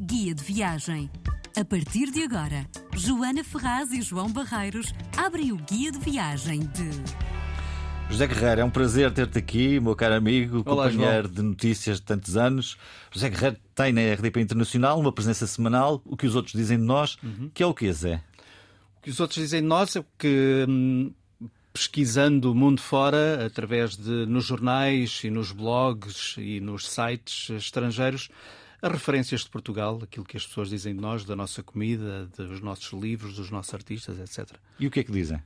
Guia de viagem. A partir de agora, Joana Ferraz e João Barreiros abrem o guia de viagem de. José Guerreiro, é um prazer ter-te aqui, meu caro amigo, Olá, companheiro João. de notícias de tantos anos. José Guerreiro tem na RDP Internacional uma presença semanal, o que os outros dizem de nós, Uhum. que é o que, Zé? O que os outros dizem de nós é que, hum, pesquisando o mundo fora, através de nos jornais e nos blogs e nos sites estrangeiros, as referências de Portugal, aquilo que as pessoas dizem de nós, da nossa comida, dos nossos livros, dos nossos artistas, etc. E o que é que dizem?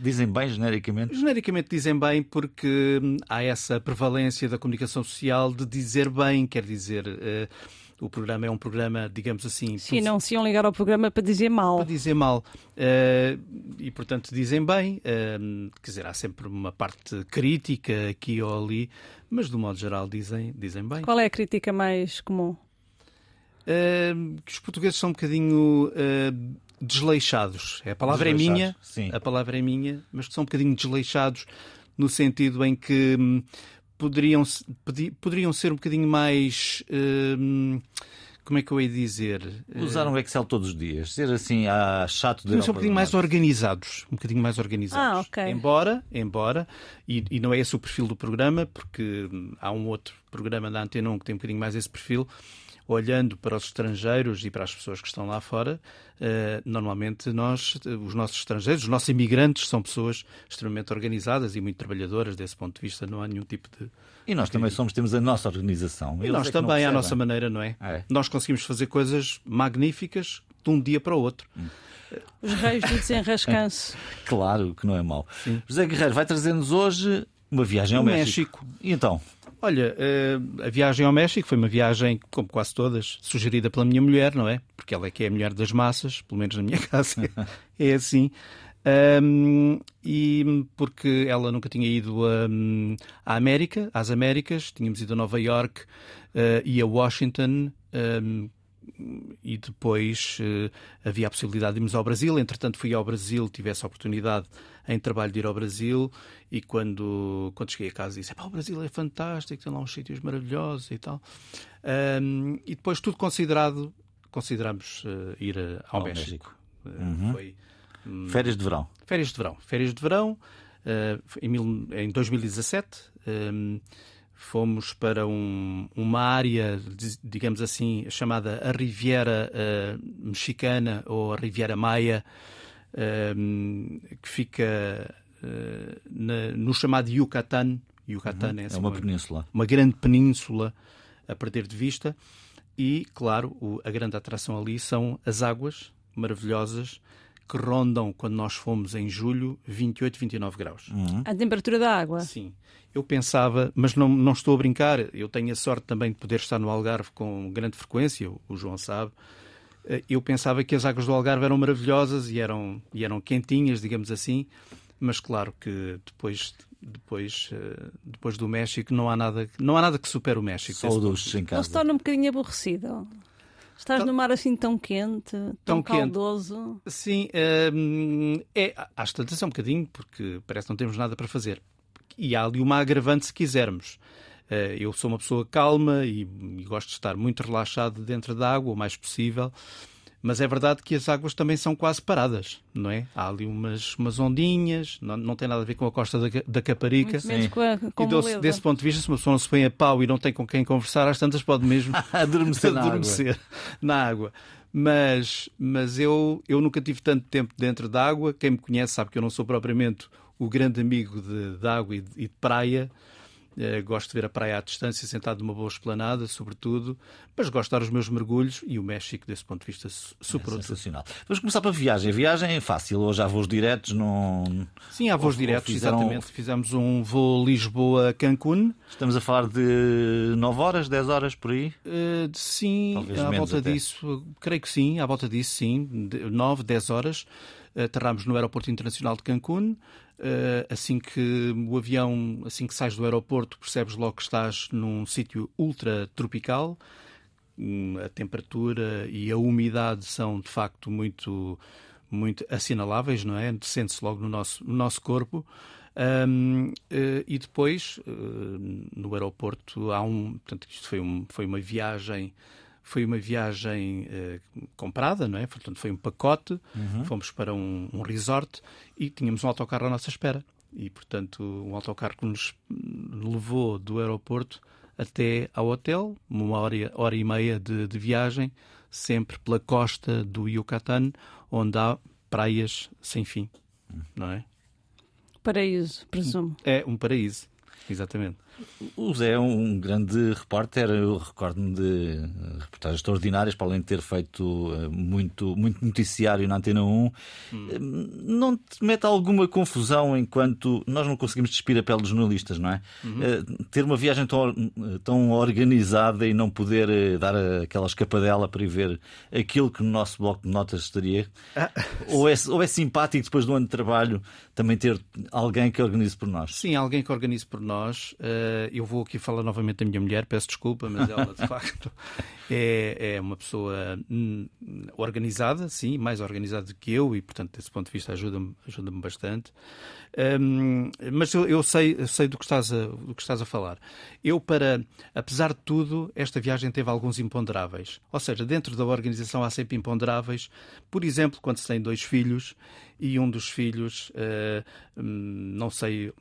Dizem bem genericamente? Genericamente dizem bem porque hum, há essa prevalência da comunicação social de dizer bem, quer dizer, eh, o programa é um programa, digamos assim, Sim, não se iam ligar ao programa para dizer mal. para dizer mal. Eh, e, portanto, dizem bem. eh, quer dizer, há sempre uma parte crítica aqui ou ali, mas, do modo geral, dizem, dizem bem. Qual é a crítica mais comum? Eh, que os portugueses são um bocadinho eh, desleixados. A palavra é minha, sim. a palavra é minha, mas que são um bocadinho desleixados no sentido em que hum, poderiam, poderiam ser um bocadinho mais. hum, como é que eu ia dizer? Usar um Excel todos os dias, ser assim ah, chato de Poderiam ser um bocadinho mais organizados. Um bocadinho mais organizados. Ah, ok. Embora, embora, e, e não é esse o perfil do programa, porque hum, há um outro programa da Antena 1 que tem um bocadinho mais esse perfil. Olhando para os estrangeiros e para as pessoas que estão lá fora, eh, normalmente nós, eh, os nossos estrangeiros, os nossos imigrantes, são pessoas extremamente organizadas e muito trabalhadoras. Desse ponto de vista, não há nenhum tipo de. E nós também somos, temos a nossa organização. E Eles nós é também, à nossa maneira, não é? É. Nós conseguimos fazer coisas magníficas de um dia para o outro. Os reis do desenrascanço. Claro que não é mau. José Guerreiro vai trazer-nos hoje uma viagem ao México. México. E então? Olha, eh, a viagem ao México foi uma viagem, como quase todas, sugerida pela minha mulher, não é? Porque ela é que é a mulher das massas, pelo menos na minha casa é assim. Ahm, e porque ela nunca tinha ido ahm, à América, às Américas, tínhamos ido a Nova York eh, e a Washington. ahm, e depois eh, havia a possibilidade de irmos ao Brasil. Entretanto, fui ao Brasil, tive essa oportunidade em trabalho de ir ao Brasil e quando, quando cheguei a casa disse: "Epá, o Brasil é fantástico, tem lá uns sítios maravilhosos e tal. Ahm, e depois, tudo considerado, consideramos eh, ir a- ao, Ao México. Eh, Uhum. Foi Férias de verão. Férias de verão. Férias de verão, eh, em, mil- em 2017, eh, fomos para um- uma área, di- digamos assim, chamada a Riviera eh, Mexicana ou a Riviera Maia, eh, que fica eh, na- no chamado Yucatán. Yucatán é, É assim uma península. uma grande península a perder de vista e, claro, o- a grande atração ali são as águas maravilhosas que rondam, quando nós fomos em julho, 28, 29 graus. A temperatura da água. Sim. Eu pensava, mas não, não estou a brincar, eu tenho a sorte também de poder estar no Algarve com grande frequência, o- João sabe. Eh, Eu pensava que as águas do Algarve eram maravilhosas e eram, e eram quentinhas, digamos assim, mas claro que depois, depois, eh, depois do México não há nada, não há nada que supere o México. Só o duche em Não se casa. torna um bocadinho aborrecido. Estás Tão- no mar assim tão quente, tão, Tão quente. caldoso. Sim, hum, é, às tantas é um bocadinho, porque parece que não temos nada para fazer. E há ali uma agravante se quisermos. Eh, Eu sou uma pessoa calma e, e gosto de estar muito relaxado dentro da água, o mais possível. Mas é verdade que as águas também são quase paradas, não é? Há ali umas, umas ondinhas, não, não tem nada a ver com a costa da, da Caparica. Muito menos com a, com E desse, ponto de vista, se uma pessoa não se põe a pau e não tem com quem conversar, às tantas pode mesmo Adormecer na água. adormecer na água. Mas, mas eu, eu nunca tive tanto tempo dentro da água. Quem me conhece sabe que eu não sou propriamente o grande amigo de, de água e de, e de praia. Eh, gosto de ver a praia à distância, sentado numa boa esplanada, sobretudo. Mas gosto de dar os meus mergulhos e o México, desse ponto de vista, su- superou tudo. Sensacional. Vamos começar para viagem. A viagem é fácil. Hoje há voos diretos. Não... Sim, há voos Ou- ou diretos, fizeram- exatamente. Fizemos um voo Lisboa-Cancún. Estamos a falar de 9 horas, 10 horas por aí. Uh, sim, Talvez à volta até. disso, creio que sim, à volta disso, sim, de 9, 10 horas. Aterramos no Aeroporto Internacional de Cancún. Uh, assim que o avião, assim que sais do aeroporto, percebes logo que estás num sítio ultra tropical. Hum, A temperatura e a umidade são de facto muito, muito assinaláveis, não é? Sente-se logo no nosso, no nosso corpo. Um, uh, e depois, uh, no aeroporto, há um. Portanto, isto foi, um, foi uma viagem. Foi uma viagem uh, comprada, não é? Portanto, foi um pacote. Uhum. Fomos para um, um resort e tínhamos um autocarro à nossa espera. E, portanto, um autocarro que nos levou do aeroporto até ao hotel, uma hora, hora e meia de, de viagem, sempre pela costa do Yucatán, onde há praias sem fim, não é? Paraíso, presumo. É um paraíso, exatamente. O Zé é um grande repórter, eu recordo-me de reportagens extraordinárias, para além de ter feito eh, muito, muito noticiário na Antena 1. Hum. Não te mete alguma confusão enquanto nós não conseguimos despir a pele dos jornalistas, não é? Uhum. Ter uma viagem tão, tão organizada e não poder dar aquela escapadela para ir ver aquilo que no nosso bloco de notas estaria? Ah. Ou, é, ou é simpático depois do ano de trabalho também ter alguém que organize por nós? Sim, alguém que organize por nós. Uh eh, eu vou aqui falar novamente da minha mulher, peço desculpa, mas ela de facto é, é uma pessoa hum, organizada, sim, mais organizada do que eu e, portanto, desse ponto de vista ajuda-me ajuda bastante. Um, mas eu, eu, sei, eu sei do que, estás a, do que estás a falar. Eu, para, apesar de tudo, esta viagem teve alguns imponderáveis. Ou seja, dentro da organização há sempre imponderáveis. Por exemplo, quando se tem dois filhos e um dos filhos, uh, não sei,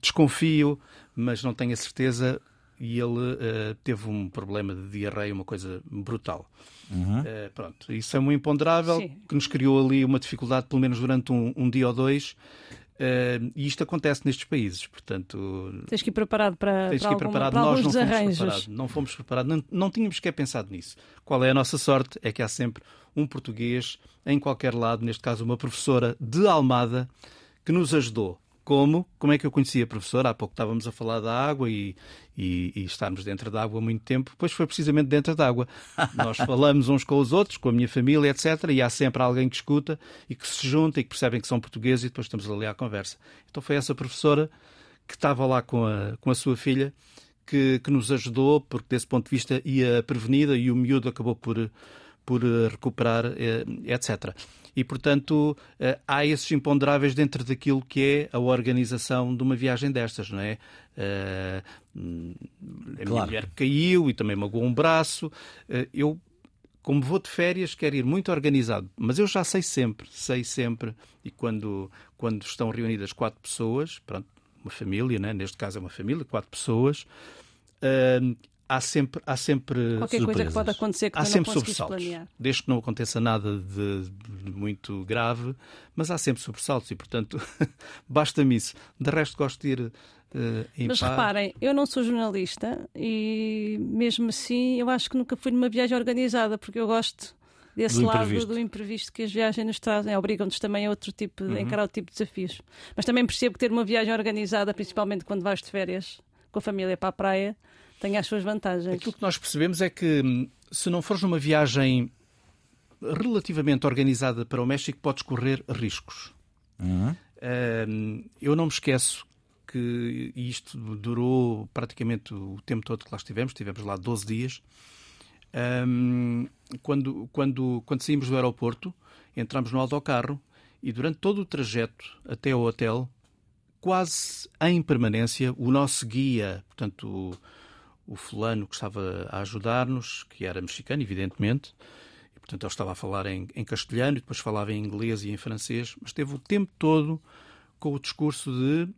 desconfio, mas não tenho a certeza, e ele uh, teve um problema de diarreia, uma coisa brutal. Uhum. Uh, pronto, isso é um imponderável Sim. que nos criou ali uma dificuldade, pelo menos durante um, um dia ou dois. Uh, e isto acontece nestes países, portanto. Tens que ir preparado para, tens para, que ir preparado. Alguma, Nós não fomos preparados. Não fomos preparados. Não, não tínhamos sequer pensado nisso. Qual é a nossa sorte? É que há sempre um português em qualquer lado, neste caso uma professora de Almada, que nos ajudou. Como? Como é que eu conhecia a professora? Há pouco estávamos a falar da água e, e, e estarmos dentro da água há muito tempo. Pois foi precisamente dentro da água. Nós falamos uns com os outros, com a minha família, etc. E há sempre alguém que escuta e que se junta e que percebem que são portugueses e depois estamos ali à conversa. Então foi essa professora que estava lá com a, com a sua filha que, que nos ajudou, porque desse ponto de vista ia prevenida e o miúdo acabou por, por recuperar, eh, etc. E, portanto, eh, há esses imponderáveis dentro daquilo que é a organização de uma viagem destas, não é? Eh, a minha mulher caiu e também magoou um braço. Eh, eu, como vou de férias, quero ir muito organizado, mas eu já sei sempre, sei sempre, e quando, quando estão reunidas quatro pessoas, pronto, uma família, né? neste caso é uma família, quatro pessoas, há sempre, há sempre Qualquer surpresas. coisa que pode acontecer que há sempre não sobressaltos. planear. Desde que não aconteça nada de, de muito grave, mas há sempre sobressaltos e, portanto, basta-me isso. De resto, gosto de ir uh, em Mas paz. reparem, eu não sou jornalista e mesmo assim eu acho que nunca fui numa viagem organizada porque eu gosto desse Do lado imprevisto. do imprevisto que as viagens nos trazem, obrigam-nos também a outro tipo Uhum. de encarar outro tipo de desafios. Mas também percebo que ter uma viagem organizada, principalmente quando vais de férias com a família para a praia, tem as suas vantagens. Aquilo que nós percebemos é que hum, se não fores numa viagem relativamente organizada para o México, podes correr riscos. Uhum. Hum, eu não me esqueço que e isto durou praticamente o tempo todo que lá estivemos, estivemos lá 12 dias. Hum, quando, quando, quando saímos do aeroporto, entramos no autocarro e durante todo o trajeto até ao hotel, quase em permanência, o nosso guia, portanto, o, o fulano que estava a ajudar-nos, que era mexicano, evidentemente, e, portanto, ele estava a falar em, em castelhano e depois falava em inglês e em francês, mas teve o tempo todo com o discurso de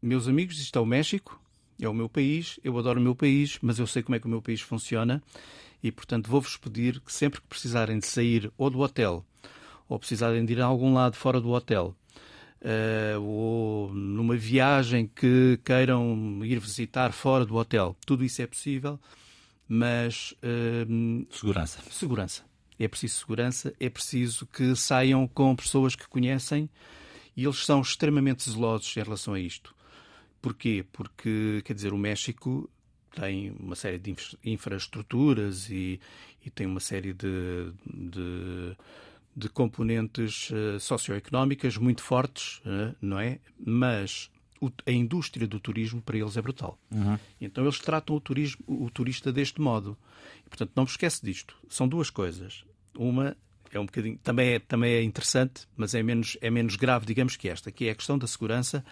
meus amigos, isto é o México, é o meu país, eu adoro o meu país, mas eu sei como é que o meu país funciona e, portanto, vou-vos pedir que sempre que precisarem de sair ou do hotel ou precisarem de ir a algum lado fora do hotel eh, ou numa viagem que queiram ir visitar fora do hotel, tudo isso é possível, mas eh, Segurança. segurança. É preciso segurança, é preciso que saiam com pessoas que conhecem e eles são extremamente zelosos em relação a isto. Porquê? Porque, quer dizer, o México tem uma série de infra- infraestruturas e, e tem uma série de, de, de componentes eh, socioeconómicas muito fortes, eh, não é? Mas a indústria do turismo para eles é brutal. Então eles tratam o, turismo, o turista deste modo. E, portanto, não vos esquece disto. São duas coisas. Uma é um bocadinho, também é, também é interessante, mas é menos, é menos grave, digamos, que esta, que é a questão da segurança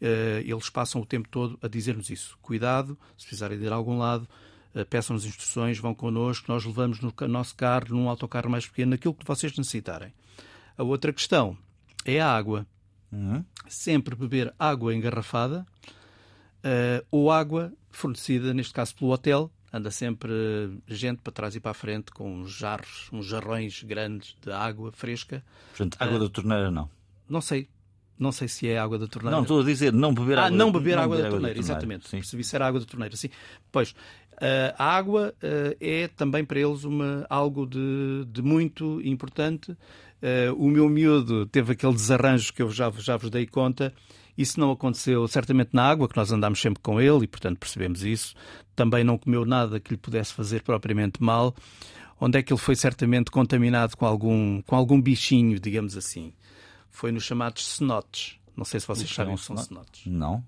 uh, eles passam o tempo todo a dizer-nos isso. Cuidado, se precisarem de ir a algum lado, peçam-nos instruções, vão connosco, nós levamos no nosso carro, num autocarro mais pequeno, naquilo que vocês necessitarem. A outra questão é a água. Uhum. Sempre beber água engarrafada uh, ou água fornecida, neste caso pelo hotel. Anda sempre gente para trás e para a frente com uns jarros, uns jarrões grandes de água fresca. Portanto, água uh, da torneira não. Não sei. Não sei se é água da torneira. Não, estou a dizer não beber ah, água. Ah, não beber não água, beber da, torneira, água da torneira, exatamente. Sim. Percebi se era água da torneira, sim. Pois, a água uh, é também para eles uma, algo de, de muito importante. Uh, o meu miúdo teve aquele desarranjo que eu já, já vos dei conta. Isso não aconteceu certamente na água, que nós andámos sempre com ele e, portanto, percebemos isso. Também não comeu nada que lhe pudesse fazer propriamente mal. Onde é que ele foi certamente contaminado com algum, com algum bichinho, digamos assim? Foi nos chamados cenotes. Não sei se vocês sabem o que são cenotes. Não.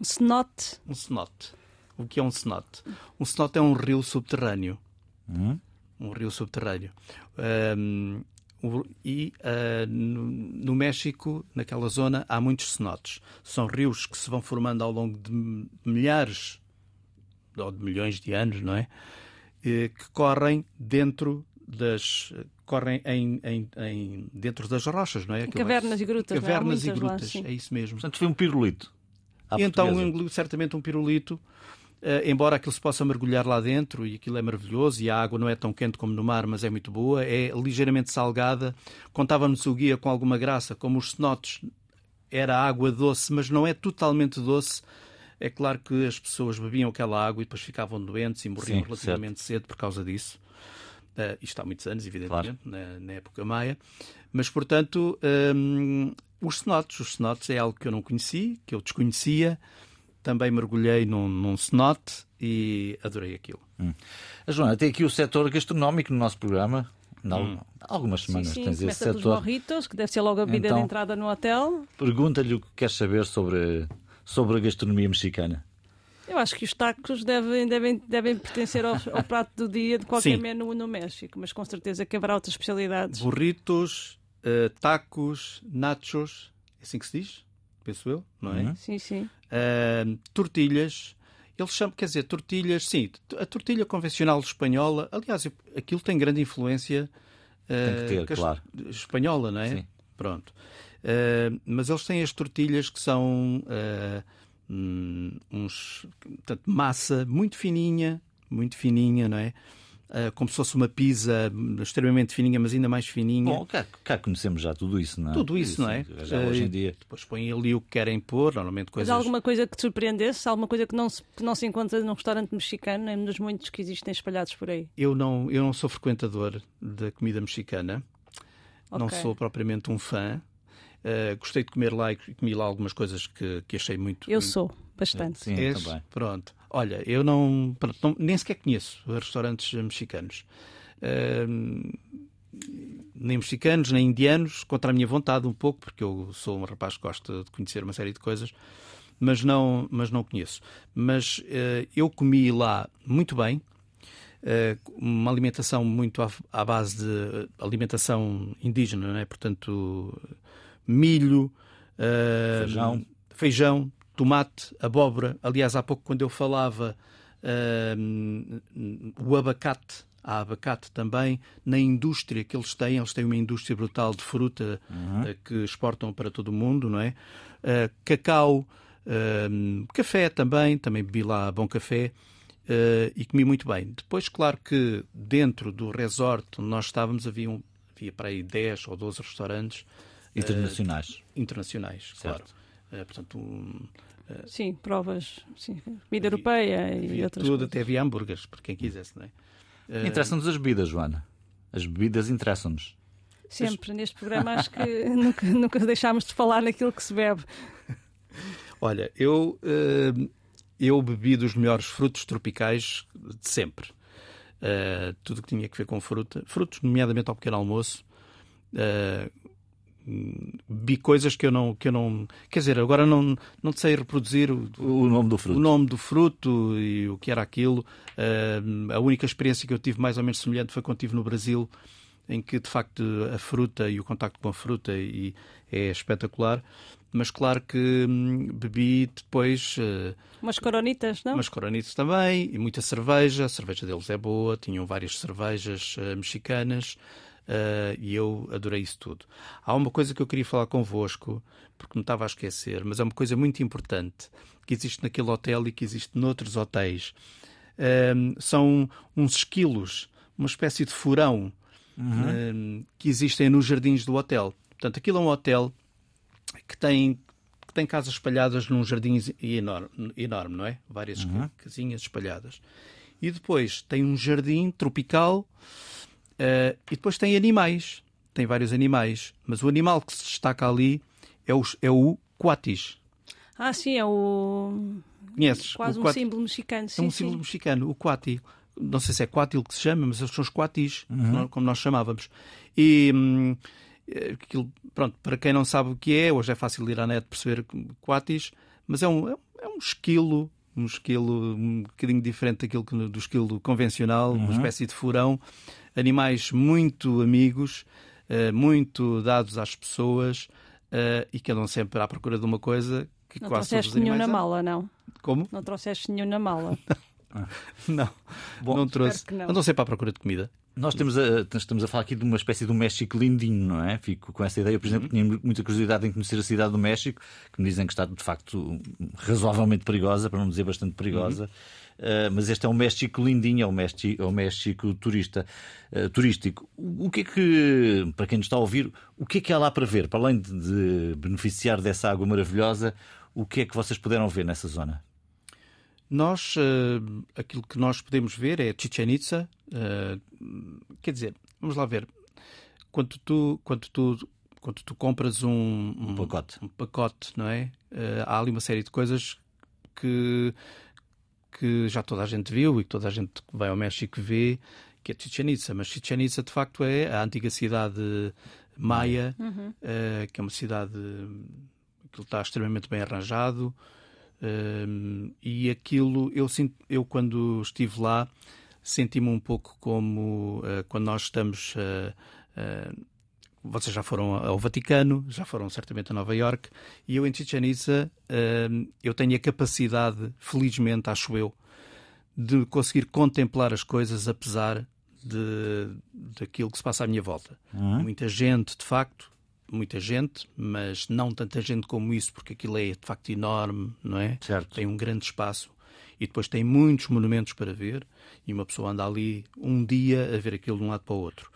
Um cenote. Um cenote. O que é um cenote? Um cenote é um rio subterrâneo. Hum? Um rio subterrâneo. Um, e uh, no, no, México, naquela zona, há muitos cenotes. São rios que se vão formando ao longo de milhares ou de milhões de anos, não é? E, que correm dentro das correm em, em, em, dentro das rochas, não é? Aquilo cavernas e grutas. Cavernas não e grutas, lá, é isso mesmo. Portanto, foi um pirulito. Então engoliu certamente um pirulito embora aquilo se possa mergulhar lá dentro e aquilo é maravilhoso e a água não é tão quente como no mar, mas é muito boa, é ligeiramente salgada. Contava-nos o guia com alguma graça, como os cenotes era água doce, mas não é totalmente doce. É claro que as pessoas bebiam aquela água e depois ficavam doentes e morriam Sim, relativamente certo. cedo por causa disso. Uh, isto há muitos anos, evidentemente, Claro. na, na época maia. Mas, portanto, um, os cenotes. Os cenotes é algo que eu não conheci, que eu desconhecia também mergulhei num, num cenote e adorei aquilo. A Joana, tem aqui o setor gastronómico no nosso programa. Não, Algumas Sim, semanas sim, tens esse pelos setor. morritos, que deve ser logo a bebida Então- de entrada no hotel. Pergunta-lhe o que quer saber sobre, sobre a gastronomia mexicana. Eu acho que os tacos devem, devem, devem pertencer ao, ao prato do dia de qualquer Sim. menu no México, mas com certeza que haverá outras especialidades. Burritos, eh, tacos, nachos, é assim que se diz? Penso eu, não é? Uhum. Sim, sim. Uh, tortilhas. Eles chamam, quer dizer, tortilhas, sim, a tortilha convencional espanhola, aliás, aquilo tem grande influência Tem que ter, uh, claro. espanhola, não é? Sim. Pronto. Uh, mas eles têm as tortilhas que são uh, hum, uns, portanto, massa muito fininha, muito fininha, não é? Uh, como se fosse uma pizza extremamente fininha, mas ainda mais fininha. Bom, cá, cá conhecemos já tudo isso, não é? Tudo isso, não é? Já hoje em dia. Depois põem ali o que querem pôr, normalmente Mas coisas. há alguma coisa que te surpreendesse? Alguma coisa que não se, que não se encontra num restaurante mexicano, nem dos muitos que existem espalhados por aí? Eu não, eu não sou frequentador da comida mexicana, não Ok. sou propriamente um fã. Uh, gostei de comer lá e comi lá algumas coisas que, que achei muito. Eu sou, bastante. Sim, És? também. Pronto. Olha, eu não, pronto, não- nem sequer conheço restaurantes mexicanos. Uh, nem mexicanos, nem indianos, contra a minha vontade um pouco, porque eu sou um rapaz que gosta de conhecer uma série de coisas, mas não, mas não conheço. Mas eh, eu comi lá muito bem, eh, uma alimentação muito à, à base de alimentação indígena, não é? portanto, milho, eh, Feijão. feijão, tomate, abóbora. Aliás, há pouco, quando eu falava eh, o abacate, há abacate também, na indústria que eles têm, eles têm uma indústria brutal de fruta eh, que exportam para todo o mundo, não é? Eh, cacau, eh, café também, também bebi lá bom café. eh, e comi muito bem. Depois, claro que dentro do resort onde nós estávamos havia, um- havia para aí 10 ou 12 restaurantes Internacionais. internacionais, claro. Certo. Eh, portanto, um, Sim, provas, sim, comida europeia e havia outras tudo, coisas. até havia hambúrgueres, para quem quisesse, não é? Eh, Interessam-nos as bebidas, Joana. As bebidas interessam-nos. Sempre neste programa acho que nunca, nunca deixámos de falar naquilo que se bebe. Olha, eu, eh, eu bebi dos melhores frutos tropicais de sempre. Eh, tudo que tinha que ver com fruta, frutos, nomeadamente ao pequeno almoço. Bebi coisas que eu não, que eu não. Quer dizer, agora não, não sei reproduzir o, O nome do fruto. o nome do fruto e o que era aquilo. Eh, a única experiência que eu tive mais ou menos semelhante foi quando estive no Brasil em que de facto a fruta e o contacto com a fruta e é espetacular. Mas claro que hum, bebi depois. Uh, umas coronitas, não? Umas coronitas também, e muita cerveja. A cerveja deles é boa, tinham várias cervejas uh, mexicanas. Uh, e eu adorei isso tudo. Há uma coisa que eu queria falar convosco, porque me estava a esquecer, mas é uma coisa muito importante que existe naquele hotel e que existe noutros hotéis. Uh, são uns esquilos, uma espécie de furão uhum. uh, que existem nos jardins do hotel. Portanto, aquilo é um hotel que tem, que tem casas espalhadas num jardim enorme, enorme não é? Várias uhum. casinhas espalhadas. E depois tem um jardim tropical Uh, e depois tem animais, tem vários animais, mas o animal que se destaca ali é o, é o coatis. Ah, sim, é o. Conheces? Quase o um símbolo mexicano. Sim, é um sim. símbolo mexicano, o coati. Não sei se é coatil que se chama, mas eles são os coatis, uhum. como nós chamávamos. E. Hum, aquilo, pronto, para quem não sabe o que é, hoje é fácil ir à net perceber coatis, mas é um, é um esquilo um esquilo um bocadinho diferente daquilo que, do esquilo convencional, uhum. uma espécie de furão, animais muito amigos, uh, muito dados às pessoas uh, e que andam sempre à procura de uma coisa que não quase todos os animais... nenhum na mala, não? Como? Não trouxeste nenhum na mala. não, Bom, não trouxe. Não. Andam sempre à procura de comida. Nós temos a, estamos a falar aqui de uma espécie de um México lindinho, não é? Fico com essa ideia. Por exemplo, uhum. tinha muita curiosidade em conhecer a cidade do México, que me dizem que está de facto razoavelmente perigosa, para não dizer bastante perigosa. Uhum. Uh, mas este é um México lindinho, é um México, é um México turista, uh, turístico. O que é que, para quem nos está a ouvir, o que é que há lá para ver? Para além de, de beneficiar dessa água maravilhosa, o que é que vocês puderam ver nessa zona? Nós, uh, aquilo que nós podemos ver é Chichen Itza. Uh, quer dizer, vamos lá ver. Quando tu, quando tu, quando tu compras um, um, um pacote. um pacote, não é? Uh, há ali uma série de coisas que, que já toda a gente viu e que toda a gente que vai ao México vê, que é Chichen Itza. Mas Chichen Itza, de facto, é a antiga cidade maia, uhum. que é uma cidade que está extremamente bem arranjado. E aquilo, eu, sinto, eu quando estive lá, senti-me um pouco como uh, quando nós estamos. Uh, vocês já foram ao Vaticano, já foram certamente a Nova York, e eu em Chichen Itza eu tenho a capacidade, felizmente, acho eu, de conseguir contemplar as coisas apesar de, daquilo que se passa à minha volta. Uhum. Muita gente, de facto, muita gente, mas não tanta gente como isso, porque aquilo é de facto enorme, não é? Certo. Tem um grande espaço e depois tem muitos monumentos para ver e uma pessoa anda ali um dia a ver aquilo de um lado para o outro.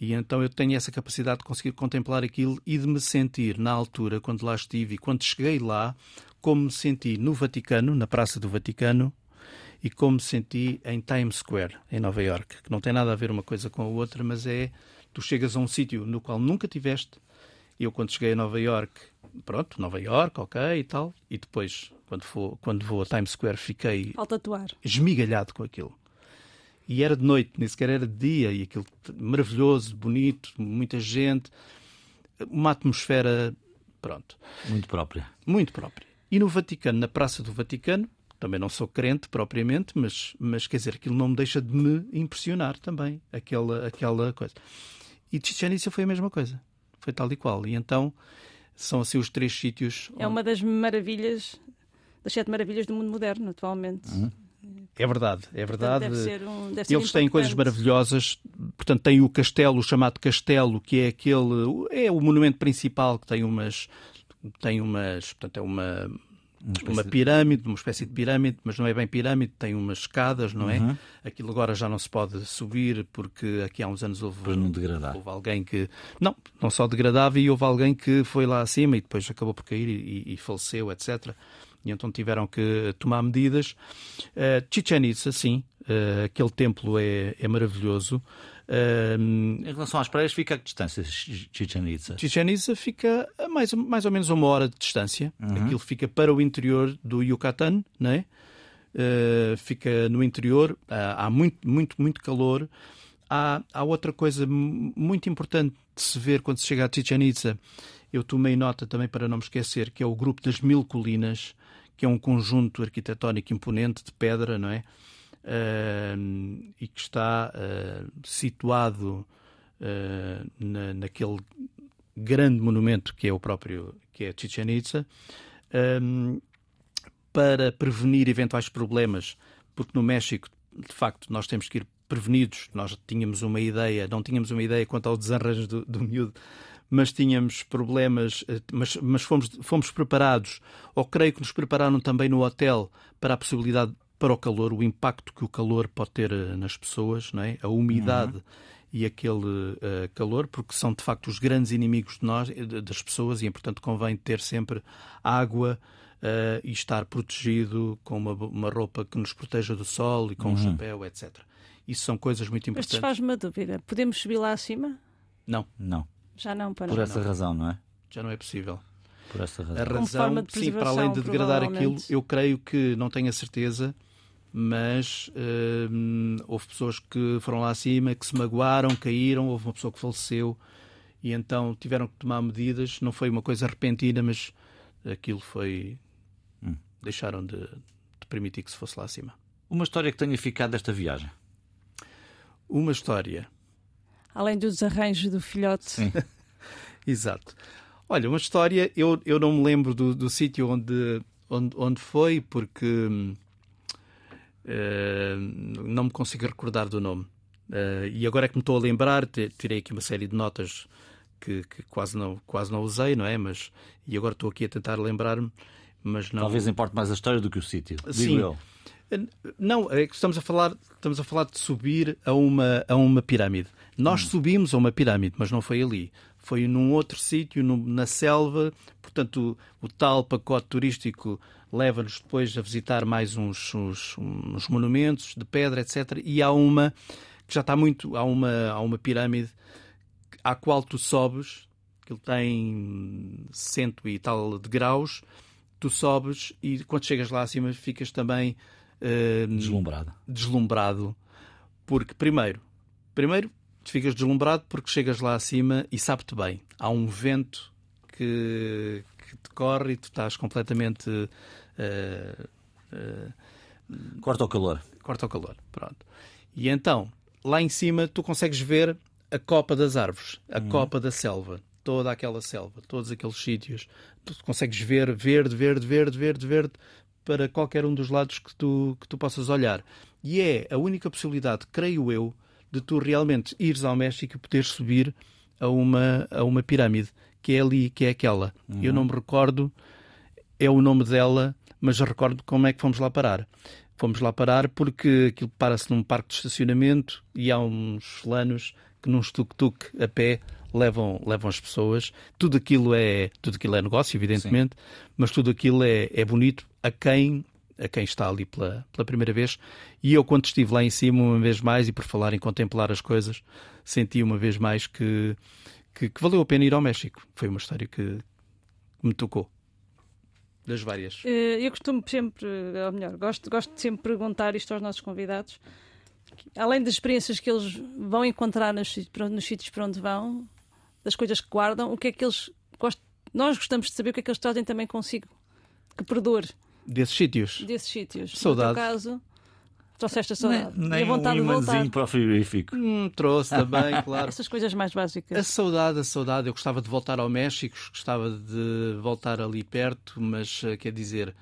E então eu tenho essa capacidade de conseguir contemplar aquilo e de me sentir na altura, quando lá estive e quando cheguei lá, como me senti no Vaticano, na Praça do Vaticano, e como me senti em Times Square, em Nova York, que não tem nada a ver uma coisa com a outra, mas é tu chegas a um sítio no qual nunca tiveste, eu, quando cheguei a Nova York, pronto, Nova York, ok e tal, e depois, quando vou, quando vou a Times Square, fiquei Falta atuar. esmigalhado com aquilo. E era de noite, nem sequer era de dia, e aquilo maravilhoso, bonito, muita gente, uma atmosfera, pronto. Muito própria. Muito própria. E no Vaticano, na Praça do Vaticano, também não sou crente propriamente, mas, mas quer dizer, aquilo não me deixa de me impressionar também, aquela, aquela coisa. E Chichen Itza foi a mesma coisa foi tal e qual. E então são assim os três sítios. É uma das maravilhas, das sete maravilhas do mundo moderno atualmente. Uhum. É verdade, é verdade. Ser um, Eles têm coisas maravilhosas. Portanto, tem o castelo, o chamado castelo, que é aquele, é o monumento principal que tem umas, tem umas, portanto, é uma uma, uma pirâmide, uma espécie de pirâmide, mas não é bem pirâmide, tem umas escadas, não é? Uhum. Aquilo agora já não se pode subir porque aqui há uns anos houve, houve alguém que. Não, não só degradava e houve alguém que foi lá acima e depois acabou por cair e, e faleceu, etc. E então tiveram que tomar medidas. Uh, Chichen Itza, sim, uh, aquele templo é, é maravilhoso. Um, em relação às praias, fica a que distância Chichen Itza? Chichen Itza fica a mais, mais ou menos uma hora de distância. Uhum. Aquilo fica para o interior do Yucatán, não é? Uh, fica no interior, uh, há muito, muito, muito calor. Há, há outra coisa muito importante de se ver quando se chega a Chichen Itza. Eu tomei nota também para não me esquecer, que é o Grupo das Mil Colinas, que é um conjunto arquitetónico imponente de pedra, não é? E que está uh, situado uh, na, naquele grande monumento que é o próprio que é Chichen Itza, para prevenir eventuais problemas, porque no México, de facto, nós temos que ir prevenidos. Nós tínhamos uma ideia, não tínhamos uma ideia quanto ao desarranjo do, do miúdo, mas tínhamos problemas, eh, mas, mas fomos, fomos preparados, ou creio que nos prepararam também no hotel para a possibilidade para o calor, o impacto que o calor pode ter eh, nas pessoas, não é? a umidade. Uhum e aquele uh, calor, porque são de facto os grandes inimigos de nós, das pessoas, e portanto convém ter sempre água uh, e estar protegido com uma, uma, roupa que nos proteja do sol e com uhum. um chapéu, etc. Isso são coisas muito importantes. Mas faz uma dúvida: podemos subir lá acima? Não. Não. Já não, para Por essa não. razão, não é? Já não é possível. Por essa razão. A razão, de sim, para além de degradar aquilo, eu creio que não tenho a certeza mas uh, houve pessoas que foram lá acima, que se magoaram, caíram, houve uma pessoa que faleceu e então tiveram que tomar medidas. Não foi uma coisa repentina, mas aquilo foi. Hum. deixaram de, de, permitir que se fosse lá acima. Uma história que tenha ficado desta viagem? Uma história. Além dos arranjos do filhote. Sim. Exato. Olha, uma história, eu, eu não me lembro do, do sítio onde, onde, onde foi, porque Uh, não me consigo recordar do nome. Uh, e agora é que me estou a lembrar, tirei aqui uma série de notas que, que, quase, não, quase não usei, não é? Mas, e agora estou aqui a tentar lembrar-me. Mas não... Talvez importe mais a história do que o sítio. Sim. Eu. Eh, não, é que estamos a falar, estamos a falar de subir a uma, a uma pirâmide. Nós hum. subimos a uma pirâmide, mas não foi ali. Foi num outro sítio, na selva. Portanto, o, o tal pacote turístico leva-nos depois a visitar mais uns, uns, uns, monumentos de pedra, etc. E há uma que já está muito. Há uma, há uma pirâmide à qual tu sobes, que ele tem cento e tal de graus, tu sobes e quando chegas lá acima ficas também uh, deslumbrado. Deslumbrado. Porque, primeiro, primeiro ficas deslumbrado porque chegas lá acima e sabe-te bem. Há um vento que, que te corre e tu estás completamente Uh, uh, corta o calor. Corta o calor, pronto. E então, lá em cima, tu consegues ver a copa das árvores, a uhum. copa da selva, toda aquela selva, todos aqueles sítios. Tu consegues ver verde, verde, verde, verde, verde, para qualquer um dos lados que tu, que tu possas olhar. E é a única possibilidade, creio eu, de tu realmente ires ao México e poderes subir a uma, a uma pirâmide, que é ali, que é aquela. Uhum. Eu não me recordo, é o nome dela, mas recordo como é que fomos lá parar. Fomos lá parar porque aquilo para-se num parque de estacionamento e há uns fulanos que num tuk-tuk a pé levam, levam as pessoas. Tudo aquilo é, tudo aquilo é negócio, evidentemente, Sim. mas tudo aquilo é, é bonito a quem a quem está ali pela, pela primeira vez. E eu, quando estive lá em cima, uma vez mais, e por falar em contemplar as coisas, senti uma vez mais que, que, que valeu a pena ir ao México. Foi uma história que, me tocou das várias? Eh, eu costumo sempre, ou melhor, gosto, gosto de sempre perguntar isto aos nossos convidados. Além das experiências que eles vão encontrar nos, nos sítios para onde vão, das coisas que guardam, o que é que eles gostam, nós gostamos de saber o que é que eles trazem também consigo, que perdure. Desses sítios? Desses sítios. Saudade. No teu caso, Trouxeste a saudade. Nem, nem vontade um imãzinho para o frigorífico. Hum, trouxe também, claro. Essas coisas mais básicas. A saudade, a saudade. Eu gostava de voltar ao México, gostava de voltar ali perto, mas eh, quer dizer,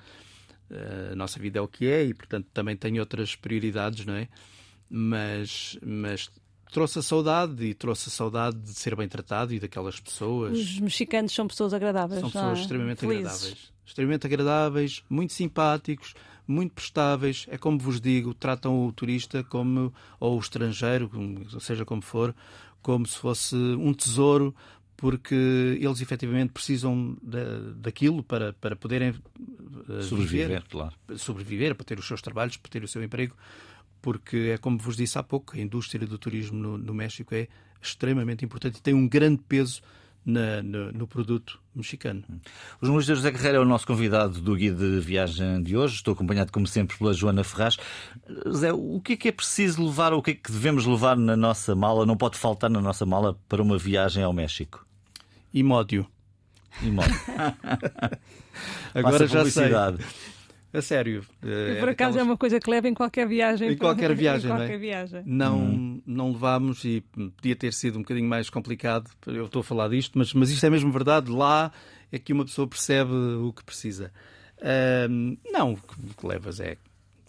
eh, a nossa vida é o que é e, portanto, também tenho outras prioridades, não é? Mas, mas trouxe a saudade e trouxe a saudade de ser bem tratado e daquelas pessoas. Os mexicanos são pessoas agradáveis. São pessoas é? extremamente Felizes. agradáveis. Extremamente agradáveis, muito simpáticos muito prestáveis. É como vos digo, tratam o turista como, ou o estrangeiro, seja como for, como se fosse um tesouro, porque eles efetivamente precisam daquilo para, para poderem uh, sobreviver, viver, claro. sobreviver, para ter os seus trabalhos, para ter o seu emprego, porque é como vos disse há pouco, a indústria do turismo no, no México é extremamente importante e tem um grande peso na, no, no, produto mexicano. O jornalista José Guerreiro é o nosso convidado do guia de viagem de hoje. Estou acompanhado, como sempre, pela Joana Ferraz. Zé, o que é que é preciso levar, ou o que é que devemos levar na nossa mala, não pode faltar na nossa mala para uma viagem ao México? Imódio. Imódio. Agora já sei. A sério. E por acaso é uma coisa que leva em qualquer viagem. Em qualquer viagem, em não qualquer é? viagem. Não, Hum. não levámos e podia ter sido um bocadinho mais complicado. Eu estou a falar disto, mas, mas isto é mesmo verdade. Lá é que uma pessoa percebe o que precisa. Ahm, não, o que levas é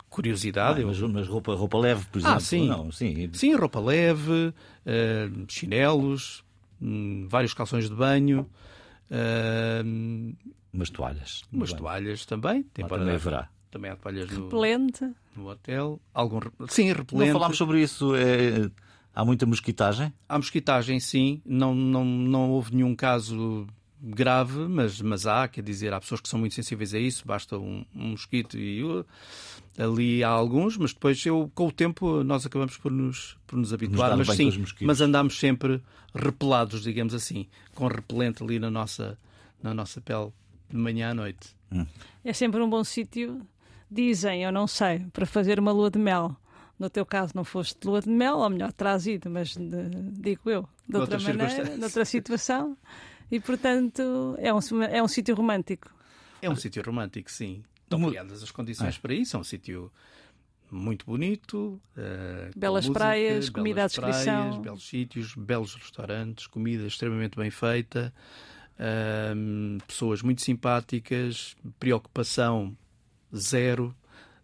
curiosidade. Ah, mas, mas roupa, roupa leve, por exemplo. Ah, sim. Não, sim. Sim, roupa leve, ah, chinelos, hum, vários calções de banho, ahm, Umas toalhas. umas Bem, toalhas também. Tem para- também haverá. Também há toalhas no, Repelente. no hotel. Algum, sim, Não repelente. falámos sobre isso. é, há muita mosquitagem. Há mosquitagem, sim. Não, não, não houve nenhum caso grave, mas, mas há, quer dizer, há pessoas que são muito sensíveis a isso. Basta um, um mosquito e uh, ali há alguns, mas depois eu, com o tempo nós acabamos por nos, por nos habituar. dar mas sim, mas andamos sempre repelados, digamos assim, com repelente ali na nossa, na nossa pele de manhã à noite. É sempre um bom sítio, dizem, eu não sei, para fazer uma lua de mel. No teu caso não foste de lua de mel, ou melhor, terás ido, mas de- digo eu, de outra Noutras maneira, noutra situação. E portanto é um, é um sítio romântico. É um sítio romântico, sim. Estão criadas as condições para isso. É um sítio muito bonito. eh, com Belas música, praias, comida à belas praias, descrição. belos sítios, belos restaurantes, comida extremamente bem feita, pessoas muito simpáticas, preocupação zero,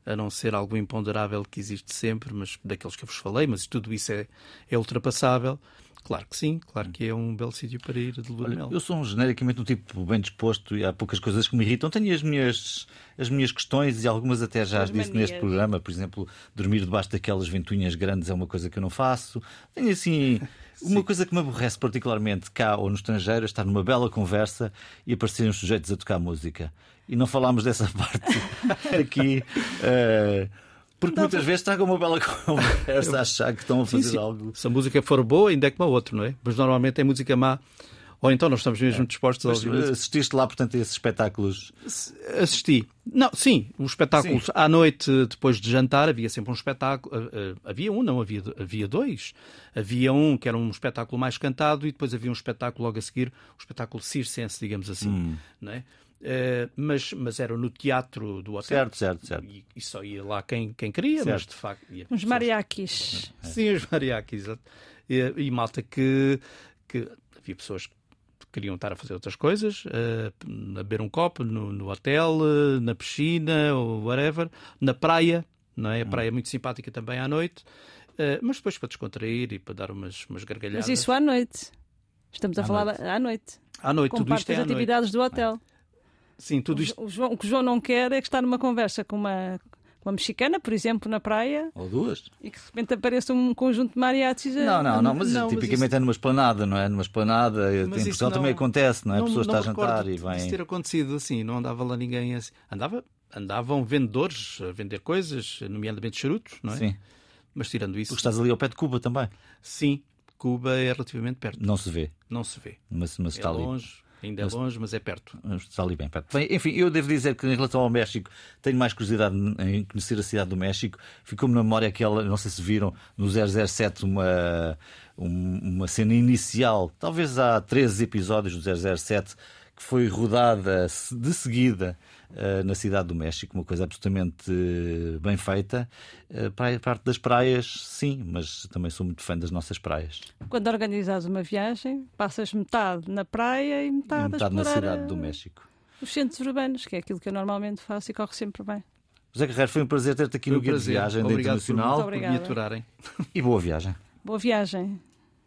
a não ser algo imponderável que existe sempre, mas daqueles que eu vos falei, mas tudo isso é, é ultrapassável. Claro que sim, claro que é um belo sítio para ir de lua de Olha, mel. eu sou um, genericamente um tipo bem disposto e há poucas coisas que me irritam. Tenho as minhas, as minhas questões e algumas até já As as disse manias. neste programa. Por exemplo, dormir debaixo daquelas ventoinhas grandes é uma coisa que eu não faço. Tenho assim. Uma coisa que me aborrece particularmente cá ou no estrangeiro é estar numa bela conversa e aparecerem os sujeitos a tocar música. E não falámos dessa parte aqui. eh, porque muitas vezes tragam uma bela conversa a achar que estão a Sim, fazer sim. algo. Se a música for boa, ainda é como a outro, não é? Mas normalmente é música má. Ou então nós estamos mesmo dispostos a Mas, ouvir assististe lá, portanto, a esses espetáculos. Assisti. Não, sim, os espetáculos à noite, depois de jantar, havia sempre um espetáculo. Havia um, não, havia, havia dois. Havia um que era um espetáculo mais cantado e depois havia um espetáculo logo a seguir, um espetáculo circense, digamos assim. Hum. Não é? Eh, mas, mas era no teatro do hotel. Certo, certo, certo. E, e só ia lá quem, quem queria, mas Certo. de facto. ia Uns pessoas- mariachis. Sim, os mariachis. exato. E, e malta que, que havia pessoas que queriam estar a fazer outras coisas, eh, a beber um copo no, no hotel, eh, na piscina ou whatever, na praia, não é? A praia é muito simpática também à noite, eh, mas depois para descontrair e para dar umas, umas gargalhadas. Mas isso à noite. Estamos a À falar noite. à noite. à noite, Com tudo parte isto é das à noite. atividades do hotel. Sim, tudo isto. O, João, o que o João não quer é que estar numa conversa com uma, uma mexicana, por exemplo, na praia, Ou duas. e que de repente apareça um conjunto de mariachis. a- Não, não, não, mas Não, mas tipicamente é numa esplanada, não é? Numa esplanada, em isso Portugal não- também acontece, não é? a pessoa está a jantar recordo e vem. ter acontecido assim, não andava lá ninguém assim. Andava, andavam vendedores a vender coisas, nomeadamente charutos, não é? Sim, Mas tirando isso, porque estás ali ao pé de Cuba também. sim, Cuba é relativamente perto. Não se vê, Não se vê. mas, mas É está ali. Ainda é longe, mas é perto. Está ali bem perto. Bem, enfim, eu devo dizer que em relação ao México tenho mais curiosidade em conhecer a cidade do México. Ficou-me na memória aquela, não sei se viram, no 007 uma, um- uma cena inicial, talvez há 13 episódios do 007, que foi rodada de seguida na cidade do México, uma coisa absolutamente eh, bem feita. Eh, praia- parte das praias, sim, mas também sou muito fã das nossas praias. Quando organizas uma viagem, passas metade na praia e metade, E metade na cidade do México. os centros urbanos, que é aquilo que eu normalmente faço e corre sempre bem. José Carreiro, foi um prazer ter-te aqui Foi no um Guia de. Viagem da Obrigado por- Internacional Muito Por me aturarem. e boa viagem. Boa viagem.